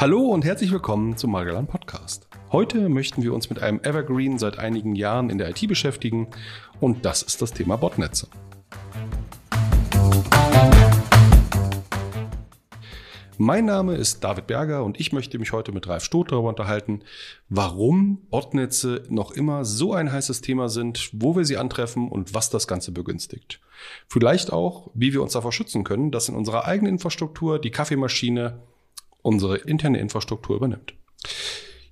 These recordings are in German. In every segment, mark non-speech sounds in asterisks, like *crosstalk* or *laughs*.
Hallo und herzlich willkommen zum Margalan Podcast. Heute möchten wir uns mit einem Evergreen seit einigen Jahren in der IT beschäftigen und das ist das Thema Botnetze. Mein Name ist David Berger und ich möchte mich heute mit Ralf Stoth darüber unterhalten, warum Botnetze noch immer so ein heißes Thema sind, wo wir sie antreffen und was das Ganze begünstigt. Vielleicht auch, wie wir uns davor schützen können, dass in unserer eigenen Infrastruktur die Kaffeemaschine unsere interne Infrastruktur übernimmt.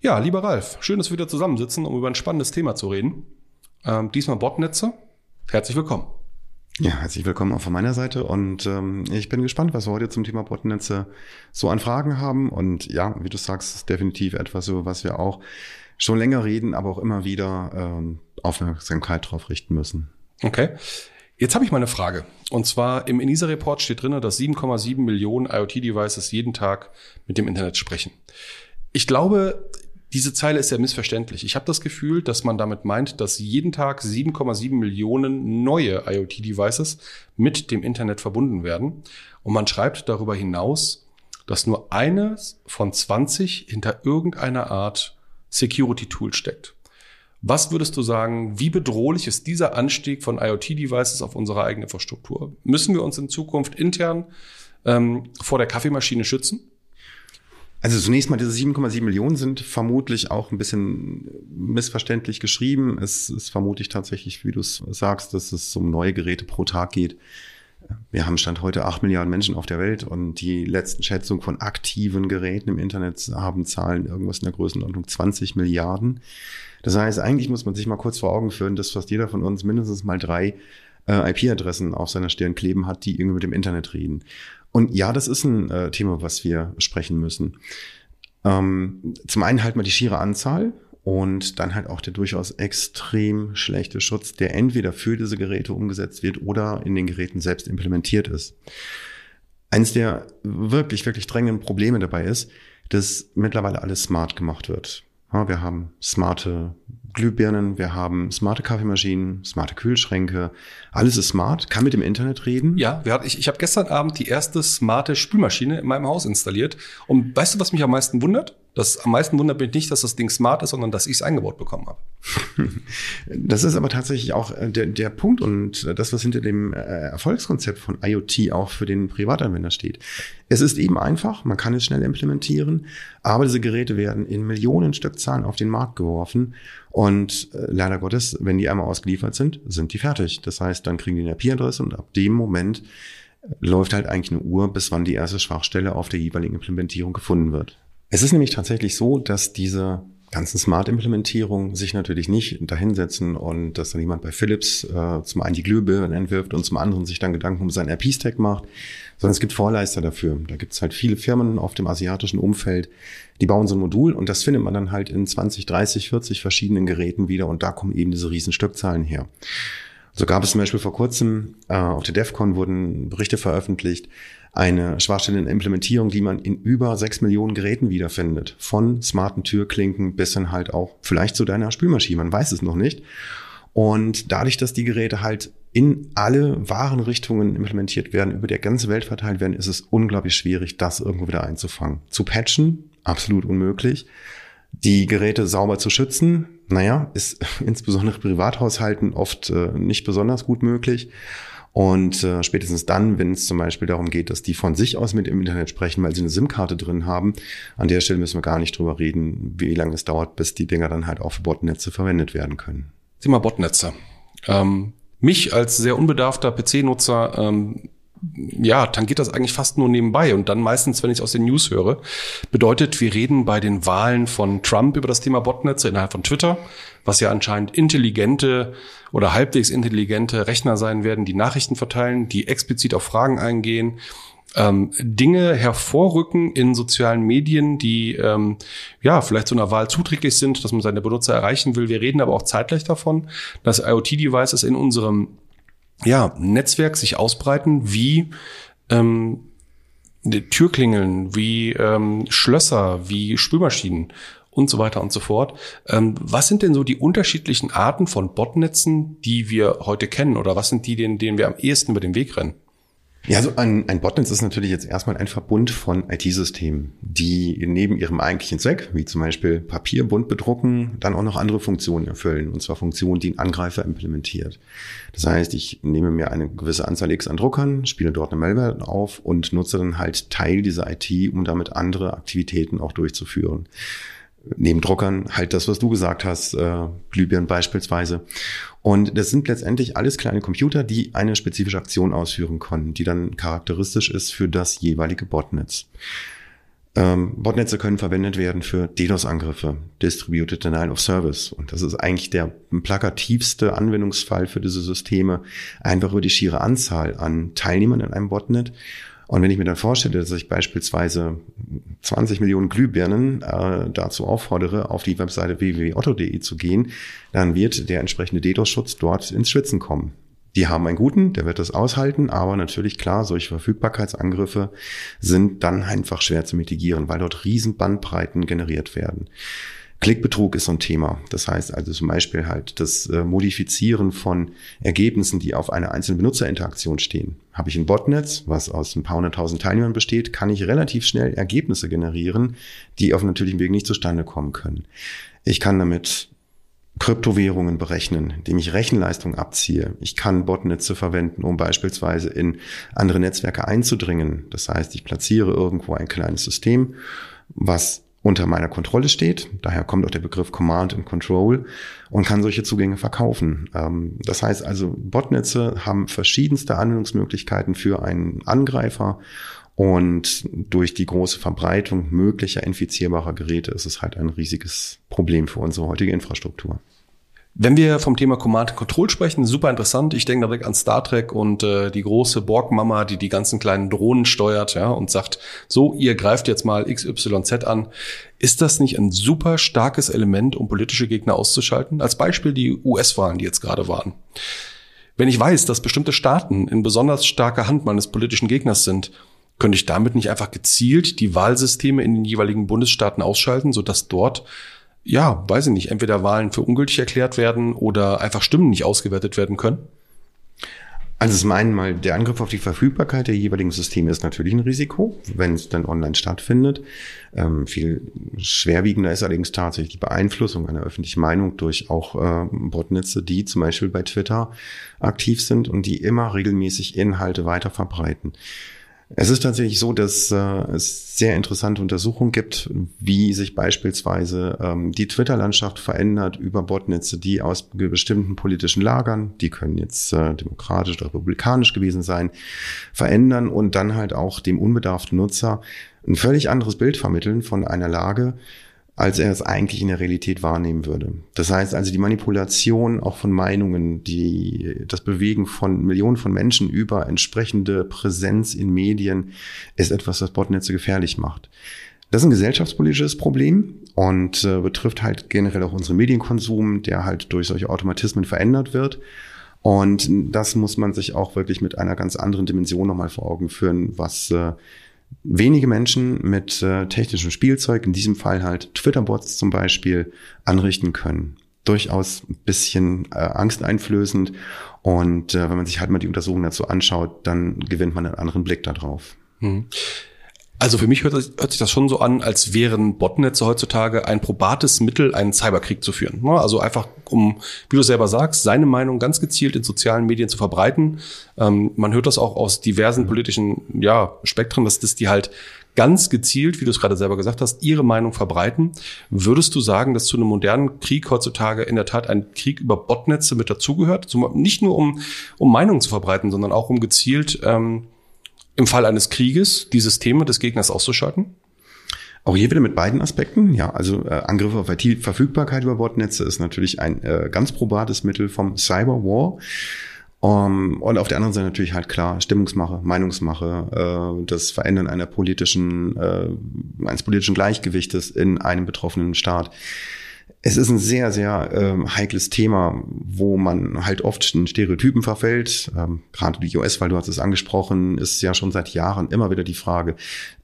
Ja, lieber Ralf, schön, dass wir wieder zusammensitzen, um über ein spannendes Thema zu reden. Ähm, diesmal Botnetze. Herzlich willkommen. Ja, herzlich willkommen auch von meiner Seite und ähm, ich bin gespannt, was wir heute zum Thema Botnetze so an Fragen haben. Und ja, wie du sagst, ist definitiv etwas, über was wir auch schon länger reden, aber auch immer wieder ähm, Aufmerksamkeit drauf richten müssen. Okay. Jetzt habe ich mal eine Frage. Und zwar im ENISA-Report steht drin, dass 7,7 Millionen IoT-Devices jeden Tag mit dem Internet sprechen. Ich glaube, diese Zeile ist sehr missverständlich. Ich habe das Gefühl, dass man damit meint, dass jeden Tag 7,7 Millionen neue IoT-Devices mit dem Internet verbunden werden. Und man schreibt darüber hinaus, dass nur eines von 20 hinter irgendeiner Art Security-Tool steckt. Was würdest du sagen, wie bedrohlich ist dieser Anstieg von IoT-Devices auf unsere eigene Infrastruktur? Müssen wir uns in Zukunft intern ähm, vor der Kaffeemaschine schützen? Also zunächst mal, diese 7,7 Millionen sind vermutlich auch ein bisschen missverständlich geschrieben. Es ist vermutlich tatsächlich, wie du es sagst, dass es um neue Geräte pro Tag geht. Wir haben Stand heute 8 Milliarden Menschen auf der Welt und die letzten Schätzungen von aktiven Geräten im Internet haben Zahlen irgendwas in der Größenordnung 20 Milliarden. Das heißt, eigentlich muss man sich mal kurz vor Augen führen, dass fast jeder von uns mindestens mal drei äh, IP-Adressen auf seiner Stirn kleben hat, die irgendwie mit dem Internet reden. Und ja, das ist ein äh, Thema, was wir sprechen müssen. Ähm, zum einen halt mal die schiere Anzahl und dann halt auch der durchaus extrem schlechte Schutz, der entweder für diese Geräte umgesetzt wird oder in den Geräten selbst implementiert ist. Eines der wirklich, wirklich drängenden Probleme dabei ist, dass mittlerweile alles smart gemacht wird. Wir haben smarte Glühbirnen, wir haben smarte Kaffeemaschinen, smarte Kühlschränke. Alles ist smart, kann mit dem Internet reden. Ja, wir hatten, ich, ich habe gestern Abend die erste smarte Spülmaschine in meinem Haus installiert. Und weißt du, was mich am meisten wundert? Das am meisten wundert mich nicht, dass das Ding smart ist, sondern dass ich es eingebaut bekommen habe. *laughs* Das ist aber tatsächlich auch äh, der, der Punkt und das, was hinter dem äh, Erfolgskonzept von IoT auch für den Privatanwender steht. Es ist eben einfach, man kann es schnell implementieren, aber diese Geräte werden in Millionen Stückzahlen auf den Markt geworfen und äh, leider Gottes, wenn die einmal ausgeliefert sind, sind die fertig. Das heißt, dann kriegen die eine IP-Adresse und ab dem Moment läuft halt eigentlich eine Uhr, bis wann die erste Schwachstelle auf der jeweiligen Implementierung gefunden wird. Es ist nämlich tatsächlich so, dass diese ganzen Smart-Implementierungen sich natürlich nicht dahinsetzen und dass dann jemand bei Philips äh, zum einen die Glühbirne entwirft und zum anderen sich dann Gedanken um seinen RP-Stack macht, sondern es gibt Vorleister dafür. Da gibt es halt viele Firmen auf dem asiatischen Umfeld, die bauen so ein Modul und das findet man dann halt in 20, 30, 40 verschiedenen Geräten wieder und da kommen eben diese riesen Stückzahlen her. So gab es zum Beispiel vor kurzem äh, auf der DEFCON wurden Berichte veröffentlicht, eine Schwachstelle in Implementierung, die man in über sechs Millionen Geräten wiederfindet. Von smarten Türklinken bis dann halt auch vielleicht zu deiner Spülmaschine. Man weiß es noch nicht. Und dadurch, dass die Geräte halt in alle wahren Richtungen implementiert werden, über der ganze Welt verteilt werden, ist es unglaublich schwierig, das irgendwo wieder einzufangen. Zu patchen, absolut unmöglich. Die Geräte sauber zu schützen, naja, ist *laughs* insbesondere Privathaushalten oft äh, nicht besonders gut möglich. Und äh, spätestens dann, wenn es zum Beispiel darum geht, dass die von sich aus mit im Internet sprechen, weil sie eine SIM-Karte drin haben, an der Stelle müssen wir gar nicht drüber reden, wie lange es dauert, bis die Dinger dann halt auch für Botnetze verwendet werden können. Thema Botnetze. Ähm, mich als sehr unbedarfter PC-Nutzer ähm, ja, tangiert das eigentlich fast nur nebenbei und dann meistens, wenn ich aus den News höre. Bedeutet, wir reden bei den Wahlen von Trump über das Thema Botnetze innerhalb von Twitter, was ja anscheinend intelligente oder halbwegs intelligente Rechner sein werden, die Nachrichten verteilen, die explizit auf Fragen eingehen, ähm, Dinge hervorrücken in sozialen Medien, die ähm, ja vielleicht so einer Wahl zuträglich sind, dass man seine Benutzer erreichen will. Wir reden aber auch zeitgleich davon, dass IoT-Devices in unserem ja, Netzwerk sich ausbreiten wie ähm, Türklingeln, wie ähm, Schlösser, wie Spülmaschinen und so weiter und so fort. Ähm, was sind denn so die unterschiedlichen Arten von Botnetzen, die wir heute kennen? Oder was sind die, denen, denen wir am ehesten über den Weg rennen? Ja, also ein, ein Botnetz ist natürlich jetzt erstmal ein Verbund von IT-Systemen, die neben ihrem eigentlichen Zweck, wie zum Beispiel Papier bunt bedrucken, dann auch noch andere Funktionen erfüllen. Und zwar Funktionen, die ein Angreifer implementiert. Das heißt, ich nehme mir eine gewisse Anzahl X an Druckern, spiele dort eine Malware auf und nutze dann halt Teil dieser IT, um damit andere Aktivitäten auch durchzuführen neben Druckern halt das, was du gesagt hast, äh, Glühbirnen beispielsweise. Und das sind letztendlich alles kleine Computer, die eine spezifische Aktion ausführen können, die dann charakteristisch ist für das jeweilige Botnetz. Ähm, Botnetze können verwendet werden für DDoS-Angriffe, Distributed Denial of Service. Und das ist eigentlich der plakativste Anwendungsfall für diese Systeme, einfach über die schiere Anzahl an Teilnehmern in einem Botnet und wenn ich mir dann vorstelle, dass ich beispielsweise 20 Millionen Glühbirnen äh, dazu auffordere, auf die Webseite www.otto.de zu gehen, dann wird der entsprechende DDoS-Schutz dort ins Schwitzen kommen. Die haben einen guten, der wird das aushalten, aber natürlich klar, solche Verfügbarkeitsangriffe sind dann einfach schwer zu mitigieren, weil dort riesen Bandbreiten generiert werden. Klickbetrug ist so ein Thema. Das heißt also zum Beispiel halt das äh, Modifizieren von Ergebnissen, die auf einer einzelnen Benutzerinteraktion stehen. Habe ich ein Botnetz, was aus ein paar hunderttausend Teilnehmern besteht, kann ich relativ schnell Ergebnisse generieren, die auf natürlichem Weg nicht zustande kommen können. Ich kann damit Kryptowährungen berechnen, indem ich Rechenleistung abziehe. Ich kann Botnetze verwenden, um beispielsweise in andere Netzwerke einzudringen. Das heißt, ich platziere irgendwo ein kleines System, was unter meiner Kontrolle steht. Daher kommt auch der Begriff Command and Control und kann solche Zugänge verkaufen. Ähm, das heißt also, Botnetze haben verschiedenste Anwendungsmöglichkeiten für einen Angreifer und durch die große Verbreitung möglicher infizierbarer Geräte ist es halt ein riesiges Problem für unsere heutige Infrastruktur. Wenn wir vom Thema Command Control sprechen, super interessant. Ich denke direkt an Star Trek und äh, die große Borg-Mama, die die ganzen kleinen Drohnen steuert, ja, und sagt, so, ihr greift jetzt mal XYZ an. Ist das nicht ein super starkes Element, um politische Gegner auszuschalten? Als Beispiel die US-Wahlen, die jetzt gerade waren. Wenn ich weiß, dass bestimmte Staaten in besonders starker Hand meines politischen Gegners sind, könnte ich damit nicht einfach gezielt die Wahlsysteme in den jeweiligen Bundesstaaten ausschalten, sodass dort ja, weiß ich nicht, entweder Wahlen für ungültig erklärt werden oder einfach Stimmen nicht ausgewertet werden können? Also zum einen mal, der Angriff auf die Verfügbarkeit der jeweiligen Systeme ist natürlich ein Risiko, wenn es dann online stattfindet. Ähm, viel schwerwiegender ist allerdings tatsächlich die Beeinflussung einer öffentlichen Meinung durch auch äh, Botnetze, die zum Beispiel bei Twitter aktiv sind und die immer regelmäßig Inhalte weiter verbreiten. Es ist tatsächlich so, dass äh, es sehr interessante Untersuchungen gibt, wie sich beispielsweise ähm, die Twitter-Landschaft verändert über Botnetze, die aus bestimmten politischen Lagern, die können jetzt äh, demokratisch oder republikanisch gewesen sein, verändern und dann halt auch dem unbedarften Nutzer ein völlig anderes Bild vermitteln von einer Lage, als er es eigentlich in der Realität wahrnehmen würde. Das heißt also die Manipulation auch von Meinungen, die, das Bewegen von Millionen von Menschen über entsprechende Präsenz in Medien ist etwas, was Botnetze gefährlich macht. Das ist ein gesellschaftspolitisches Problem und äh, betrifft halt generell auch unseren Medienkonsum, der halt durch solche Automatismen verändert wird. Und das muss man sich auch wirklich mit einer ganz anderen Dimension nochmal vor Augen führen, was äh, wenige Menschen mit äh, technischem Spielzeug, in diesem Fall halt Twitter-Bots zum Beispiel, anrichten können. Durchaus ein bisschen äh, angsteinflößend. Und äh, wenn man sich halt mal die Untersuchungen dazu anschaut, dann gewinnt man einen anderen Blick darauf. Mhm. Also für mich hört, hört, sich das schon so an, als wären Botnetze heutzutage ein probates Mittel, einen Cyberkrieg zu führen. Ne? Also einfach, um, wie du selber sagst, seine Meinung ganz gezielt in sozialen Medien zu verbreiten. Ähm, man hört das auch aus diversen politischen ja, Spektren, dass das die halt ganz gezielt, wie du es gerade selber gesagt hast, ihre Meinung verbreiten. Würdest du sagen, dass zu einem modernen Krieg heutzutage in der Tat ein Krieg über Botnetze mit dazugehört? Nicht nur um, um Meinungen zu verbreiten, sondern auch um gezielt ähm, im Fall eines Krieges die Systeme des Gegners auszuschalten? Auch hier wieder mit beiden Aspekten. Ja, also äh, Angriffe auf IT-Verfügbarkeit über Botnetze ist natürlich ein äh, ganz probates Mittel vom Cyberwar. Um, und auf der anderen Seite natürlich halt klar Stimmungsmache, Meinungsmache, äh, das Verändern einer politischen, äh, eines politischen Gleichgewichtes in einem betroffenen Staat. Es ist ein sehr, sehr ähm, heikles Thema, wo man halt oft in Stereotypen verfällt. Ähm, gerade die US, weil du hast es angesprochen, ist ja schon seit Jahren immer wieder die Frage,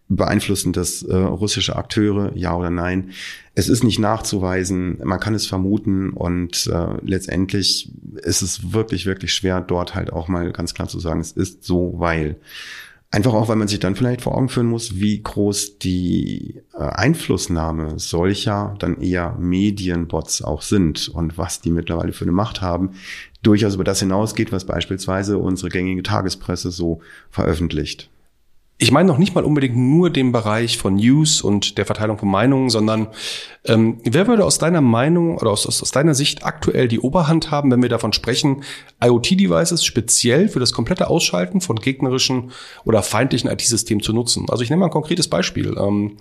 beeinflussen das äh, russische Akteure, ja oder nein? Es ist nicht nachzuweisen, man kann es vermuten und äh, letztendlich ist es wirklich, wirklich schwer, dort halt auch mal ganz klar zu sagen, es ist so, weil. Einfach auch, weil man sich dann vielleicht vor Augen führen muss, wie groß die äh, Einflussnahme solcher dann eher Medienbots auch sind und was die mittlerweile für eine Macht haben, durchaus über das hinausgeht, was beispielsweise unsere gängige Tagespresse so veröffentlicht. Ich meine noch nicht mal unbedingt nur den Bereich von News und der Verteilung von Meinungen, sondern ähm, wer würde aus deiner Meinung oder aus, aus deiner Sicht aktuell die Oberhand haben, wenn wir davon sprechen, IoT-Devices speziell für das komplette Ausschalten von gegnerischen oder feindlichen IT-Systemen zu nutzen? Also ich nehme mal ein konkretes Beispiel. Ähm,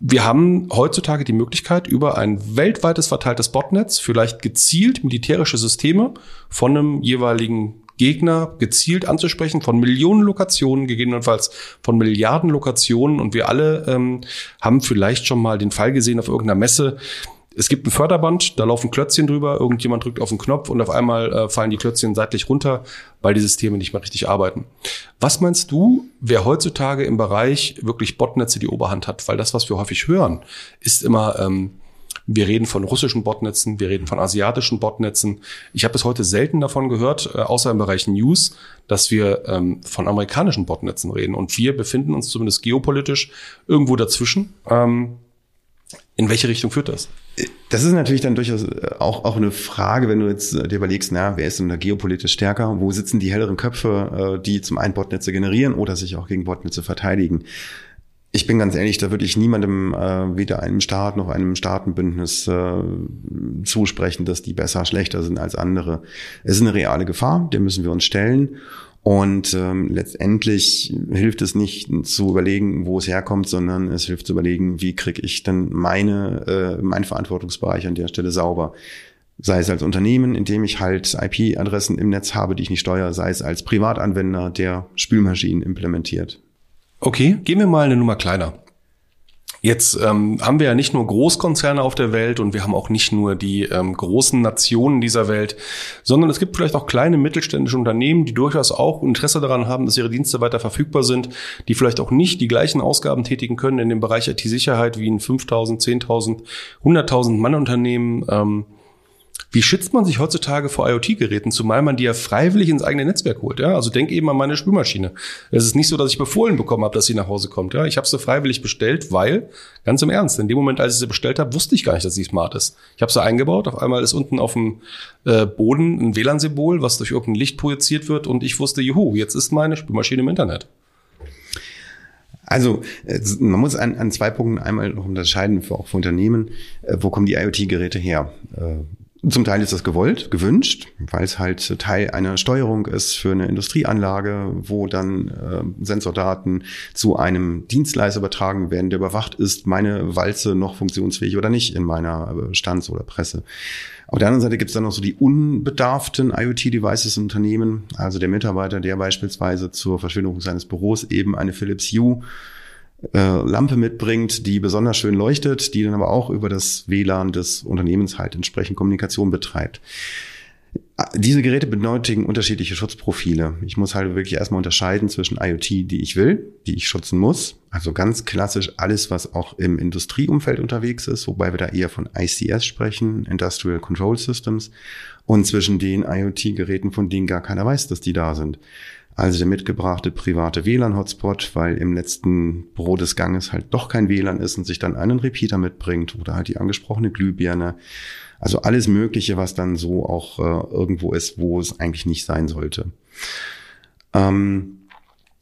wir haben heutzutage die Möglichkeit, über ein weltweites verteiltes Botnetz vielleicht gezielt militärische Systeme von einem jeweiligen Gegner gezielt anzusprechen von Millionen Lokationen, gegebenenfalls von Milliarden Lokationen. Und wir alle ähm, haben vielleicht schon mal den Fall gesehen auf irgendeiner Messe. Es gibt ein Förderband, da laufen Klötzchen drüber, irgendjemand drückt auf den Knopf und auf einmal äh, fallen die Klötzchen seitlich runter, weil die Systeme nicht mehr richtig arbeiten. Was meinst du, wer heutzutage im Bereich wirklich Botnetze die Oberhand hat? Weil das, was wir häufig hören, ist immer, ähm, wir reden von russischen Botnetzen, wir reden von asiatischen Botnetzen. Ich habe bis heute selten davon gehört, äh, außer im Bereich News, dass wir ähm, von amerikanischen Botnetzen reden. Und wir befinden uns zumindest geopolitisch irgendwo dazwischen. Ähm, in welche Richtung führt das? Das ist natürlich dann durchaus äh, auch, auch eine Frage, wenn du jetzt äh, dir überlegst, na, wer ist denn da geopolitisch stärker? Wo sitzen die helleren Köpfe, die zum einen Botnetze generieren oder sich auch gegen Botnetze verteidigen? Ich bin ganz ehrlich, da würde ich niemandem äh, weder einem Staat noch einem Staatenbündnis äh, zusprechen, dass die besser, schlechter sind als andere. Es ist eine reale Gefahr, der müssen wir uns stellen. Und ähm, letztendlich hilft es nicht zu überlegen, wo es herkommt, sondern es hilft zu überlegen, wie kriege ich denn meine, äh, meinen Verantwortungsbereich an der Stelle sauber. Sei es als Unternehmen, indem ich halt IP-Adressen im Netz habe, die ich nicht steuere, sei es als Privatanwender, der Spülmaschinen implementiert. Okay, gehen wir mal eine Nummer kleiner. Jetzt ähm, haben wir ja nicht nur Großkonzerne auf der Welt und wir haben auch nicht nur die ähm, großen Nationen dieser Welt, sondern es gibt vielleicht auch kleine mittelständische Unternehmen, die durchaus auch Interesse daran haben, dass ihre Dienste weiter verfügbar sind, die vielleicht auch nicht die gleichen Ausgaben tätigen können in dem Bereich IT-Sicherheit wie ein 5.000, 10.000, 100.000 Mann Unternehmen. Ähm, wie schützt man sich heutzutage vor IoT-Geräten, zumal man die ja freiwillig ins eigene Netzwerk holt? Ja? Also denk eben an meine Spülmaschine. Es ist nicht so, dass ich befohlen bekommen habe, dass sie nach Hause kommt. Ja? Ich habe sie freiwillig bestellt, weil, ganz im Ernst, in dem Moment, als ich sie bestellt habe, wusste ich gar nicht, dass sie smart ist. Ich habe sie eingebaut, auf einmal ist unten auf dem äh, Boden ein WLAN-Symbol, was durch irgendein Licht projiziert wird und ich wusste, juhu, jetzt ist meine Spülmaschine im Internet. Also man muss an, an zwei Punkten einmal noch unterscheiden, für, auch für Unternehmen, äh, wo kommen die IoT-Geräte her? Äh, zum Teil ist das gewollt, gewünscht, weil es halt Teil einer Steuerung ist für eine Industrieanlage, wo dann äh, Sensordaten zu einem Dienstleister übertragen werden, der überwacht ist, meine Walze noch funktionsfähig oder nicht in meiner äh, Stands- oder Presse. Auf der anderen Seite gibt es dann noch so die unbedarften IoT-Devices im Unternehmen, also der Mitarbeiter, der beispielsweise zur Verschwindung seines Büros eben eine Philips Hue Lampe mitbringt, die besonders schön leuchtet, die dann aber auch über das WLAN des Unternehmens halt entsprechend Kommunikation betreibt. Diese Geräte benötigen unterschiedliche Schutzprofile. Ich muss halt wirklich erstmal unterscheiden zwischen IoT, die ich will, die ich schützen muss. Also ganz klassisch alles, was auch im Industrieumfeld unterwegs ist, wobei wir da eher von ICS sprechen, Industrial Control Systems, und zwischen den IoT-Geräten, von denen gar keiner weiß, dass die da sind. Also der mitgebrachte private WLAN-Hotspot, weil im letzten Büro des Ganges halt doch kein WLAN ist und sich dann einen Repeater mitbringt oder halt die angesprochene Glühbirne. Also alles Mögliche, was dann so auch äh, irgendwo ist, wo es eigentlich nicht sein sollte. Ähm,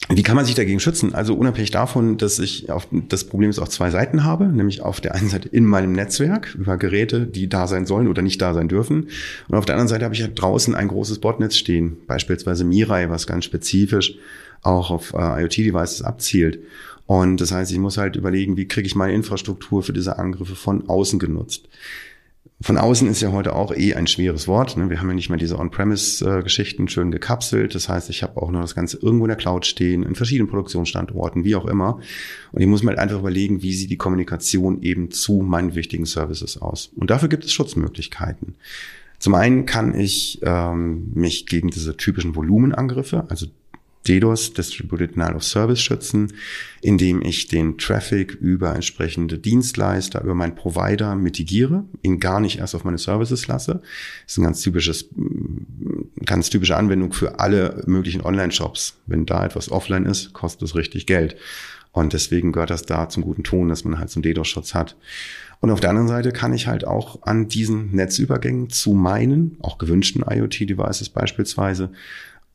wie kann man sich dagegen schützen? Also unabhängig davon, dass ich auf das Problem ist auf zwei Seiten habe, nämlich auf der einen Seite in meinem Netzwerk über Geräte, die da sein sollen oder nicht da sein dürfen. Und auf der anderen Seite habe ich ja draußen ein großes Botnetz stehen, beispielsweise Mirai, was ganz spezifisch auch auf äh, IoT-Devices abzielt. Und das heißt, ich muss halt überlegen, wie kriege ich meine Infrastruktur für diese Angriffe von außen genutzt. Von außen ist ja heute auch eh ein schweres Wort. Ne? Wir haben ja nicht mehr diese On-Premise-Geschichten schön gekapselt. Das heißt, ich habe auch nur das Ganze irgendwo in der Cloud stehen, in verschiedenen Produktionsstandorten, wie auch immer. Und ich muss mir halt einfach überlegen, wie sieht die Kommunikation eben zu meinen wichtigen Services aus. Und dafür gibt es Schutzmöglichkeiten. Zum einen kann ich ähm, mich gegen diese typischen Volumenangriffe, also DDoS, Distributed Denial of Service schützen, indem ich den Traffic über entsprechende Dienstleister, über meinen Provider mitigiere, ihn gar nicht erst auf meine Services lasse. Das ist ein ganz typisches, ganz typische Anwendung für alle möglichen Online-Shops. Wenn da etwas offline ist, kostet es richtig Geld. Und deswegen gehört das da zum guten Ton, dass man halt einen DDoS-Schutz hat. Und auf der anderen Seite kann ich halt auch an diesen Netzübergängen zu meinen, auch gewünschten IoT-Devices beispielsweise,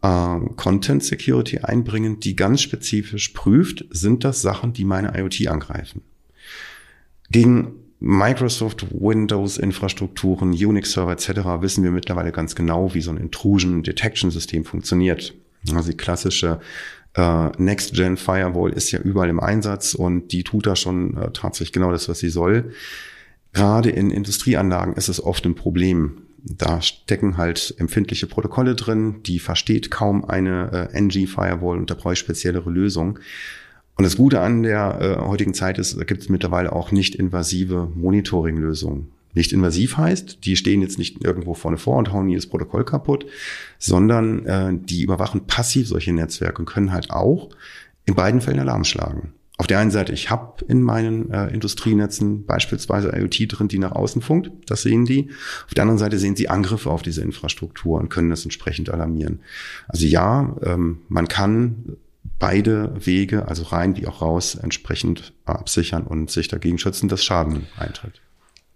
äh, Content Security einbringen, die ganz spezifisch prüft, sind das Sachen, die meine IoT angreifen. Gegen Microsoft Windows Infrastrukturen, Unix Server etc. wissen wir mittlerweile ganz genau, wie so ein Intrusion Detection System funktioniert. Also die klassische äh, Next-Gen Firewall ist ja überall im Einsatz und die tut da schon äh, tatsächlich genau das, was sie soll. Gerade in Industrieanlagen ist es oft ein Problem, da stecken halt empfindliche Protokolle drin, die versteht kaum eine äh, NG-Firewall und da brauche ich speziellere Lösungen. Und das Gute an der äh, heutigen Zeit ist, da gibt es mittlerweile auch nicht invasive Monitoring-Lösungen. Nicht invasiv heißt, die stehen jetzt nicht irgendwo vorne vor und hauen jedes Protokoll kaputt, sondern äh, die überwachen passiv solche Netzwerke und können halt auch in beiden Fällen Alarm schlagen auf der einen Seite, ich habe in meinen äh, Industrienetzen beispielsweise IoT drin, die nach außen funkt, das sehen die. Auf der anderen Seite sehen sie Angriffe auf diese Infrastruktur und können das entsprechend alarmieren. Also ja, ähm, man kann beide Wege, also rein wie auch raus, entsprechend absichern und sich dagegen schützen, dass Schaden eintritt.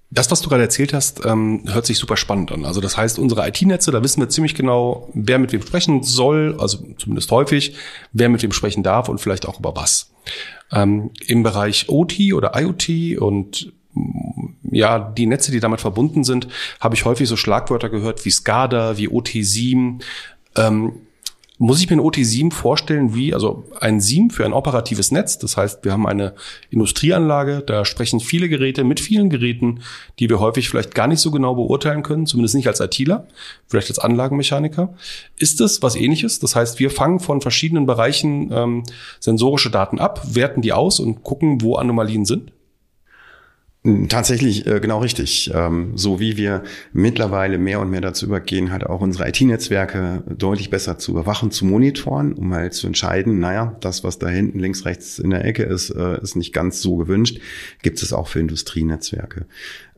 Das, was du gerade erzählt hast, ähm, hört sich super spannend an. Also das heißt, unsere IT-Netze, da wissen wir ziemlich genau, wer mit wem sprechen soll, also zumindest häufig, wer mit wem sprechen darf und vielleicht auch über was. Ähm, Im Bereich OT oder IoT und ja, die Netze, die damit verbunden sind, habe ich häufig so Schlagwörter gehört wie SCADA, wie OT7. Ähm, muss ich mir ein OT7 vorstellen wie, also ein SIEM für ein operatives Netz. Das heißt, wir haben eine Industrieanlage, da sprechen viele Geräte mit vielen Geräten, die wir häufig vielleicht gar nicht so genau beurteilen können, zumindest nicht als ITler, vielleicht als Anlagenmechaniker. Ist das was ähnliches? Das heißt, wir fangen von verschiedenen Bereichen ähm, sensorische Daten ab, werten die aus und gucken, wo Anomalien sind? Tatsächlich äh, genau richtig. Ähm, so wie wir mittlerweile mehr und mehr dazu übergehen, halt auch unsere IT-Netzwerke deutlich besser zu überwachen, zu monitoren, um halt zu entscheiden, naja, das, was da hinten links, rechts in der Ecke ist, äh, ist nicht ganz so gewünscht, gibt es auch für Industrienetzwerke.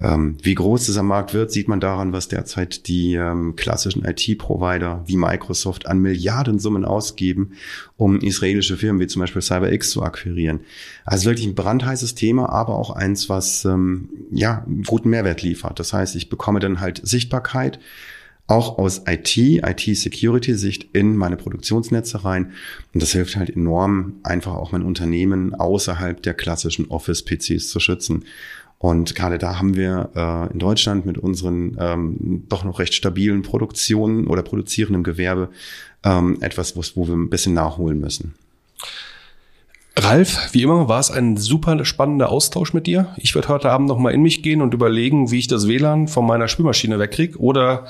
Ähm, wie groß dieser Markt wird, sieht man daran, was derzeit die ähm, klassischen IT-Provider wie Microsoft an Milliardensummen ausgeben, um israelische Firmen wie zum Beispiel CyberX zu akquirieren. Also wirklich ein brandheißes Thema, aber auch eins, was ähm, ja guten Mehrwert liefert. Das heißt, ich bekomme dann halt Sichtbarkeit auch aus IT, IT-Security-Sicht in meine Produktionsnetze rein. Und das hilft halt enorm, einfach auch mein Unternehmen außerhalb der klassischen Office-PCs zu schützen. Und gerade da haben wir äh, in Deutschland mit unseren ähm, doch noch recht stabilen Produktionen oder produzierendem Gewerbe ähm, etwas, wo, wo wir ein bisschen nachholen müssen. Ralf, wie immer war es ein super spannender Austausch mit dir. Ich werde heute Abend noch mal in mich gehen und überlegen, wie ich das WLAN von meiner Spülmaschine wegkriege oder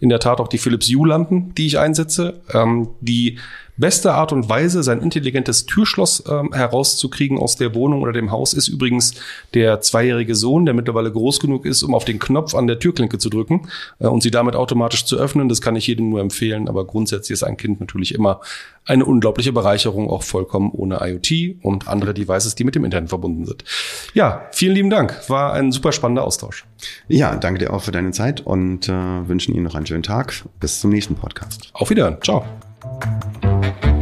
in der Tat auch die Philips Hue-Lampen, die ich einsetze, ähm, die Beste Art und Weise, sein intelligentes Türschloss ähm, herauszukriegen aus der Wohnung oder dem Haus, ist übrigens der zweijährige Sohn, der mittlerweile groß genug ist, um auf den Knopf an der Türklinke zu drücken äh, und sie damit automatisch zu öffnen. Das kann ich jedem nur empfehlen, aber grundsätzlich ist ein Kind natürlich immer eine unglaubliche Bereicherung, auch vollkommen ohne IoT und andere Devices, die mit dem Internet verbunden sind. Ja, vielen lieben Dank. War ein super spannender Austausch. Ja, danke dir auch für deine Zeit und äh, wünschen Ihnen noch einen schönen Tag. Bis zum nächsten Podcast. Auf Wiedersehen. Ciao. Müzik